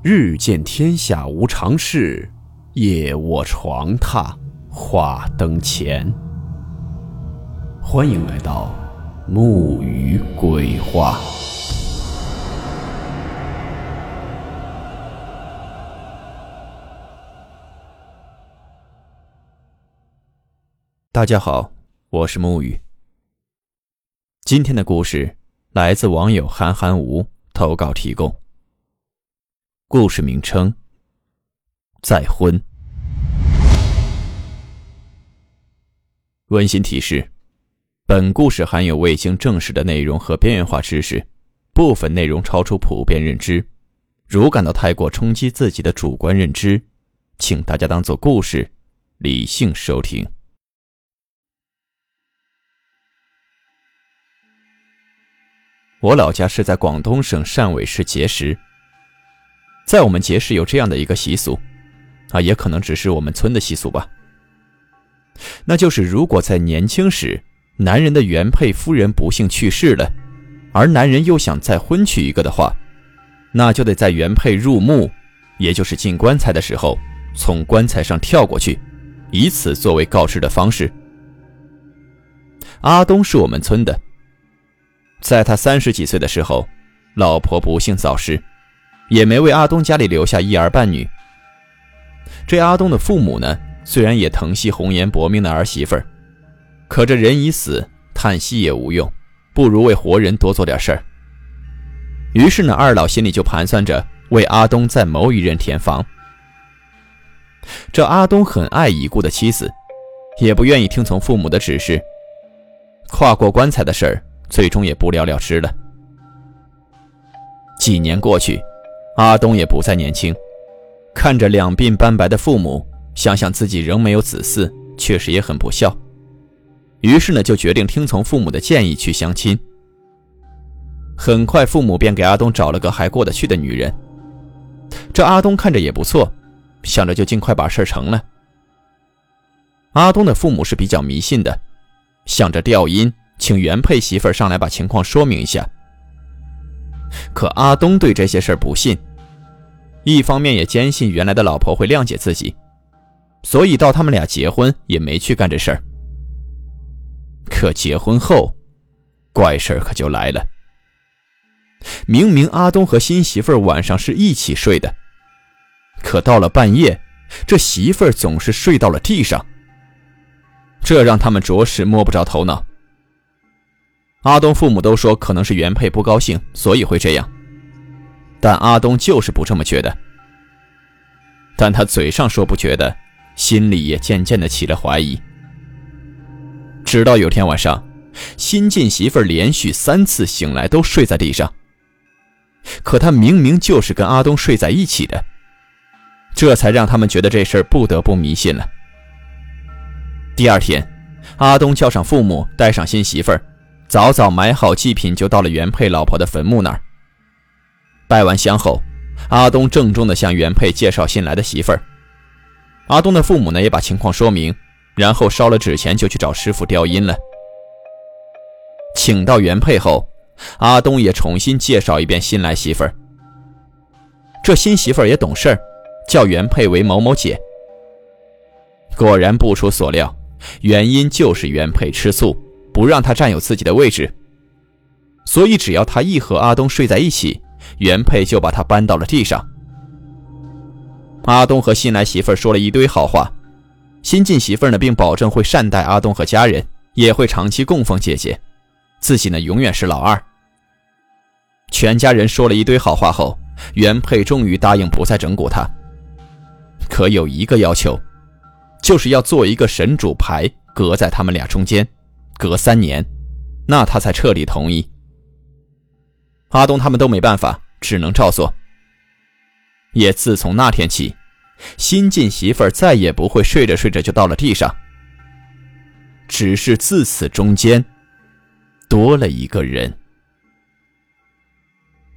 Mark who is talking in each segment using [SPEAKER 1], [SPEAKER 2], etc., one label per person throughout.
[SPEAKER 1] 日见天下无常事，夜卧床榻话灯前。欢迎来到木鱼鬼话。大家好，我是木鱼。今天的故事来自网友韩寒无投稿提供。故事名称：再婚。温馨提示：本故事含有未经证实的内容和边缘化知识，部分内容超出普遍认知。如感到太过冲击自己的主观认知，请大家当做故事，理性收听。我老家是在广东省汕尾市碣石。在我们结识有这样的一个习俗，啊，也可能只是我们村的习俗吧。那就是如果在年轻时，男人的原配夫人不幸去世了，而男人又想再婚娶一个的话，那就得在原配入墓，也就是进棺材的时候，从棺材上跳过去，以此作为告知的方式。阿东是我们村的，在他三十几岁的时候，老婆不幸早逝。也没为阿东家里留下一儿半女。这阿东的父母呢，虽然也疼惜红颜薄命的儿媳妇儿，可这人已死，叹息也无用，不如为活人多做点事儿。于是呢，二老心里就盘算着为阿东再谋一任填房。这阿东很爱已故的妻子，也不愿意听从父母的指示，跨过棺材的事儿，最终也不了了之了。几年过去。阿东也不再年轻，看着两鬓斑白的父母，想想自己仍没有子嗣，确实也很不孝。于是呢，就决定听从父母的建议去相亲。很快，父母便给阿东找了个还过得去的女人。这阿东看着也不错，想着就尽快把事成了。阿东的父母是比较迷信的，想着调音，请原配媳妇上来把情况说明一下。可阿东对这些事儿不信。一方面也坚信原来的老婆会谅解自己，所以到他们俩结婚也没去干这事儿。可结婚后，怪事儿可就来了。明明阿东和新媳妇儿晚上是一起睡的，可到了半夜，这媳妇儿总是睡到了地上。这让他们着实摸不着头脑。阿东父母都说可能是原配不高兴，所以会这样。但阿东就是不这么觉得，但他嘴上说不觉得，心里也渐渐的起了怀疑。直到有天晚上，新晋媳妇连续三次醒来都睡在地上，可她明明就是跟阿东睡在一起的，这才让他们觉得这事儿不得不迷信了。第二天，阿东叫上父母，带上新媳妇儿，早早买好祭品，就到了原配老婆的坟墓那儿。拜完香后，阿东郑重地向原配介绍新来的媳妇儿。阿东的父母呢，也把情况说明，然后烧了纸钱，就去找师傅调音了。请到原配后，阿东也重新介绍一遍新来媳妇儿。这新媳妇儿也懂事儿，叫原配为某某姐。果然不出所料，原因就是原配吃醋，不让他占有自己的位置，所以只要他一和阿东睡在一起。原配就把他搬到了地上。阿东和新来媳妇说了一堆好话，新晋媳妇呢，并保证会善待阿东和家人，也会长期供奉姐姐，自己呢永远是老二。全家人说了一堆好话后，原配终于答应不再整蛊他，可有一个要求，就是要做一个神主牌，隔在他们俩中间，隔三年，那他才彻底同意。阿东他们都没办法，只能照做。也自从那天起，新晋媳妇儿再也不会睡着睡着就到了地上。只是自此中间，多了一个人。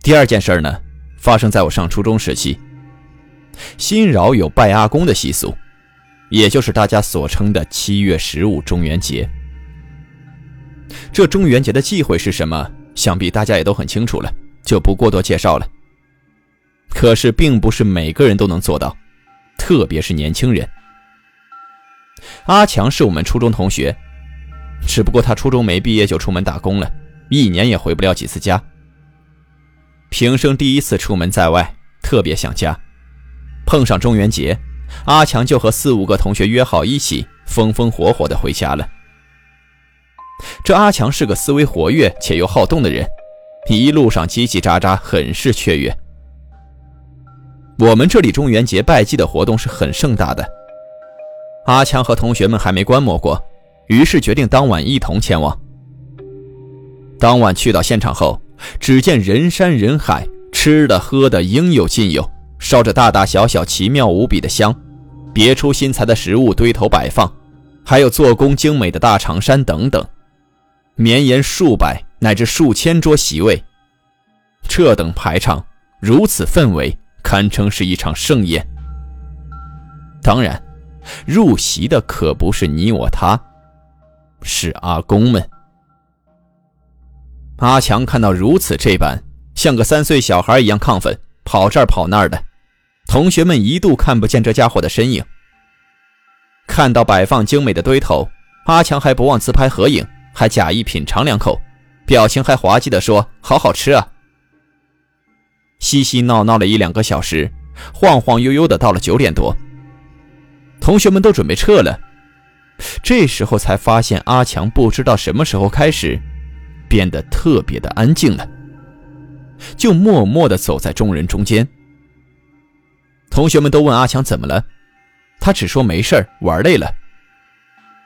[SPEAKER 1] 第二件事呢，发生在我上初中时期。新饶有拜阿公的习俗，也就是大家所称的七月十五中元节。这中元节的忌讳是什么？想必大家也都很清楚了，就不过多介绍了。可是并不是每个人都能做到，特别是年轻人。阿强是我们初中同学，只不过他初中没毕业就出门打工了，一年也回不了几次家。平生第一次出门在外，特别想家。碰上中元节，阿强就和四五个同学约好一起，风风火火的回家了。这阿强是个思维活跃且又好动的人，一路上叽叽喳喳，很是雀跃。我们这里中元节拜祭的活动是很盛大的。阿强和同学们还没观摩过，于是决定当晚一同前往。当晚去到现场后，只见人山人海，吃的喝的应有尽有，烧着大大小小奇妙无比的香，别出心裁的食物堆头摆放，还有做工精美的大长衫等等，绵延数百乃至数千桌席位，这等排场，如此氛围，堪称是一场盛宴。当然。入席的可不是你我他，是阿公们。阿强看到如此这般，像个三岁小孩一样亢奋，跑这儿跑那儿的。同学们一度看不见这家伙的身影。看到摆放精美的堆头，阿强还不忘自拍合影，还假意品尝两口，表情还滑稽地说：“好好吃啊！”嬉嬉闹闹了一两个小时，晃晃悠悠的到了九点多。同学们都准备撤了，这时候才发现阿强不知道什么时候开始变得特别的安静了，就默默地走在众人中间。同学们都问阿强怎么了，他只说没事玩累了。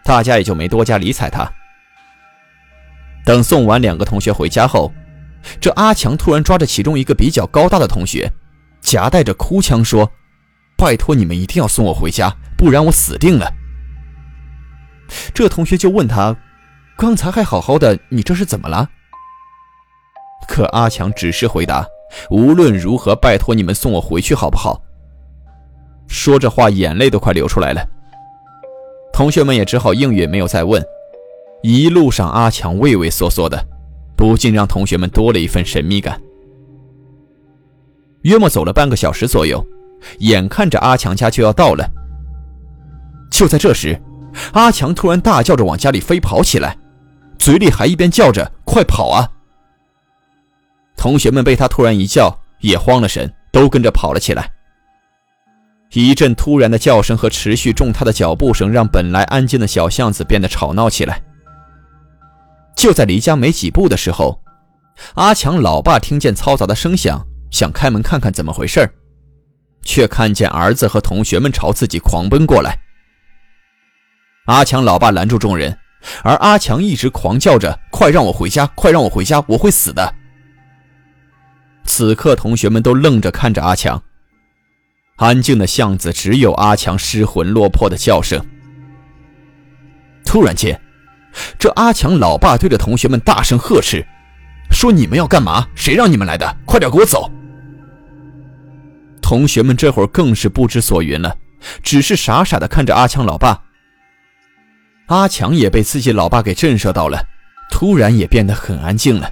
[SPEAKER 1] 大家也就没多加理睬他。等送完两个同学回家后，这阿强突然抓着其中一个比较高大的同学，夹带着哭腔说：“拜托你们一定要送我回家。”不然我死定了。这同学就问他：“刚才还好好的，你这是怎么了？”可阿强只是回答：“无论如何，拜托你们送我回去好不好？”说着话，眼泪都快流出来了。同学们也只好应允，没有再问。一路上，阿强畏畏缩缩的，不禁让同学们多了一份神秘感。约莫走了半个小时左右，眼看着阿强家就要到了。就在这时，阿强突然大叫着往家里飞跑起来，嘴里还一边叫着“快跑啊！”同学们被他突然一叫也慌了神，都跟着跑了起来。一阵突然的叫声和持续重踏的脚步声，让本来安静的小巷子变得吵闹起来。就在离家没几步的时候，阿强老爸听见嘈杂的声响，想开门看看怎么回事却看见儿子和同学们朝自己狂奔过来。阿强老爸拦住众人，而阿强一直狂叫着：“快让我回家！快让我回家！我会死的！”此刻，同学们都愣着看着阿强。安静的巷子只有阿强失魂落魄的叫声。突然间，这阿强老爸对着同学们大声呵斥，说：“你们要干嘛？谁让你们来的？快点给我走！”同学们这会儿更是不知所云了，只是傻傻的看着阿强老爸。阿强也被自己老爸给震慑到了，突然也变得很安静了。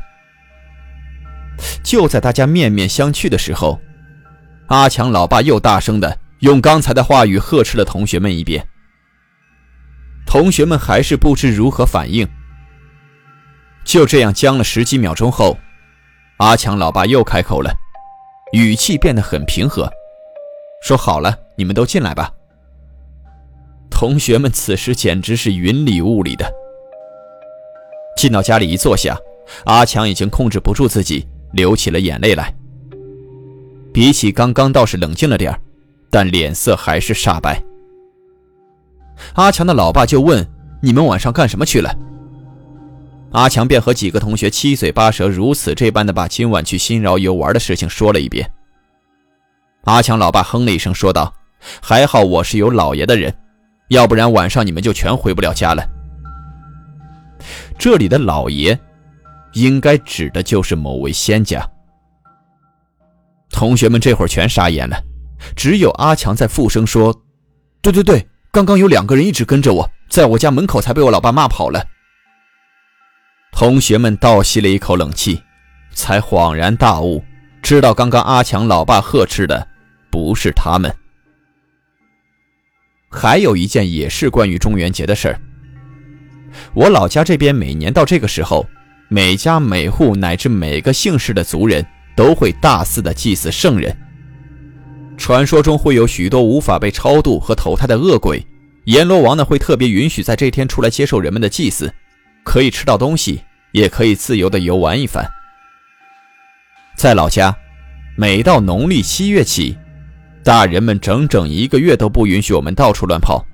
[SPEAKER 1] 就在大家面面相觑的时候，阿强老爸又大声的用刚才的话语呵斥了同学们一遍。同学们还是不知如何反应。就这样僵了十几秒钟后，阿强老爸又开口了，语气变得很平和，说：“好了，你们都进来吧。”同学们此时简直是云里雾里的。进到家里一坐下，阿强已经控制不住自己，流起了眼泪来。比起刚刚倒是冷静了点但脸色还是煞白。阿强的老爸就问：“你们晚上干什么去了？”阿强便和几个同学七嘴八舌，如此这般的把今晚去新饶游玩的事情说了一遍。阿强老爸哼了一声，说道：“还好我是有老爷的人。”要不然晚上你们就全回不了家了。这里的老爷，应该指的就是某位仙家。同学们这会儿全傻眼了，只有阿强在附声说：“对对对，刚刚有两个人一直跟着我，在我家门口才被我老爸骂跑了。”同学们倒吸了一口冷气，才恍然大悟，知道刚刚阿强老爸呵斥的不是他们。还有一件也是关于中元节的事儿。我老家这边每年到这个时候，每家每户乃至每个姓氏的族人都会大肆的祭祀圣人。传说中会有许多无法被超度和投胎的恶鬼，阎罗王呢会特别允许在这天出来接受人们的祭祀，可以吃到东西，也可以自由的游玩一番。在老家，每到农历七月起，大人们整整一个月都不允许我们到处乱跑，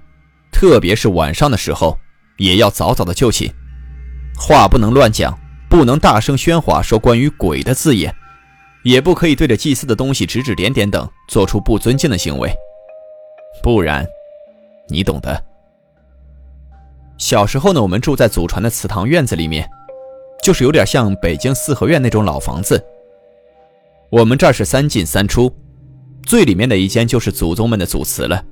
[SPEAKER 1] 特别是晚上的时候。也要早早的就寝，话不能乱讲，不能大声喧哗说关于鬼的字眼，也不可以对着祭祀的东西指指点点等，做出不尊敬的行为，不然，你懂的。小时候呢，我们住在祖传的祠堂院子里面，就是有点像北京四合院那种老房子。我们这儿是三进三出，最里面的一间就是祖宗们的祖祠了。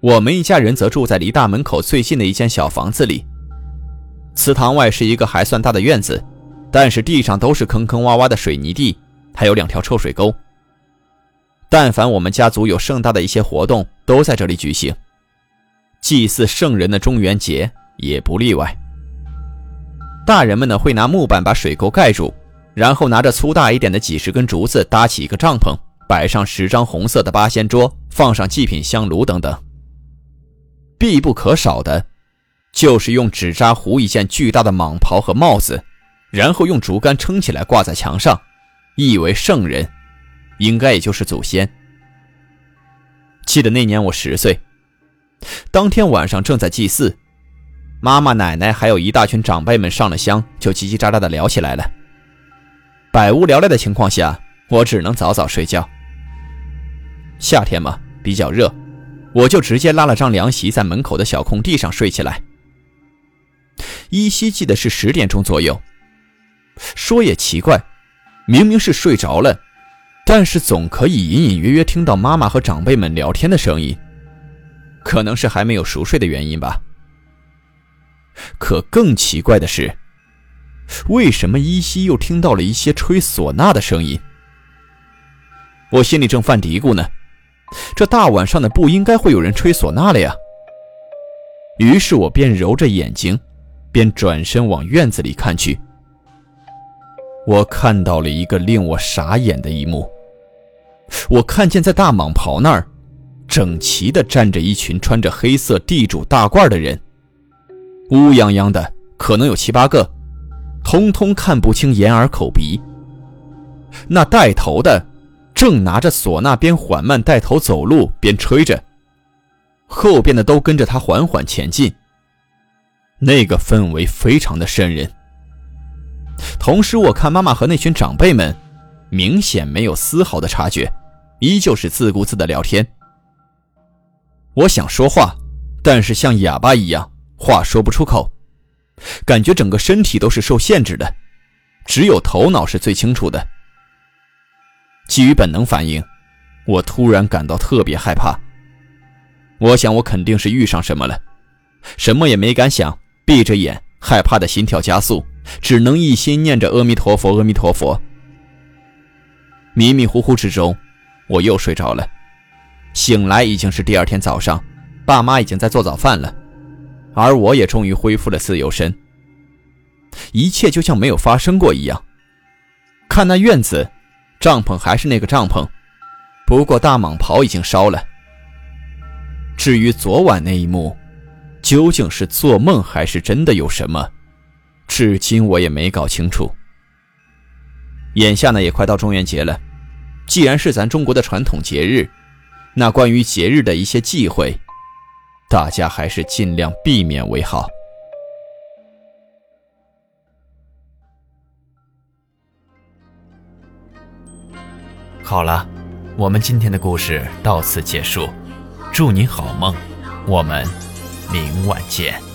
[SPEAKER 1] 我们一家人则住在离大门口最近的一间小房子里。祠堂外是一个还算大的院子，但是地上都是坑坑洼洼的水泥地，还有两条臭水沟。但凡我们家族有盛大的一些活动，都在这里举行。祭祀圣人的中元节也不例外。大人们呢会拿木板把水沟盖住，然后拿着粗大一点的几十根竹子搭起一个帐篷，摆上十张红色的八仙桌，放上祭品香炉等等。必不可少的，就是用纸扎糊一件巨大的蟒袍和帽子，然后用竹竿撑起来挂在墙上，意为圣人，应该也就是祖先。记得那年我十岁，当天晚上正在祭祀，妈妈、奶奶还有一大群长辈们上了香，就叽叽喳喳的聊起来了。百无聊赖的情况下，我只能早早睡觉。夏天嘛，比较热。我就直接拉了张凉席，在门口的小空地上睡起来。依稀记得是十点钟左右。说也奇怪，明明是睡着了，但是总可以隐隐约约听到妈妈和长辈们聊天的声音，可能是还没有熟睡的原因吧。可更奇怪的是，为什么依稀又听到了一些吹唢呐的声音？我心里正犯嘀咕呢。这大晚上的不应该会有人吹唢呐了呀。于是我便揉着眼睛，便转身往院子里看去。我看到了一个令我傻眼的一幕。我看见在大蟒袍那儿，整齐地站着一群穿着黑色地主大褂的人，乌泱泱的，可能有七八个，通通看不清眼耳口鼻。那带头的。正拿着唢呐，边缓慢带头走路，边吹着，后边的都跟着他缓缓前进。那个氛围非常的瘆人。同时，我看妈妈和那群长辈们，明显没有丝毫的察觉，依旧是自顾自的聊天。我想说话，但是像哑巴一样，话说不出口，感觉整个身体都是受限制的，只有头脑是最清楚的。基于本能反应，我突然感到特别害怕。我想我肯定是遇上什么了，什么也没敢想，闭着眼，害怕的心跳加速，只能一心念着阿弥陀佛，阿弥陀佛。迷迷糊糊之中，我又睡着了。醒来已经是第二天早上，爸妈已经在做早饭了，而我也终于恢复了自由身。一切就像没有发生过一样。看那院子。帐篷还是那个帐篷，不过大蟒袍已经烧了。至于昨晚那一幕，究竟是做梦还是真的有什么，至今我也没搞清楚。眼下呢，也快到中元节了，既然是咱中国的传统节日，那关于节日的一些忌讳，大家还是尽量避免为好。好了，我们今天的故事到此结束，祝您好梦，我们明晚见。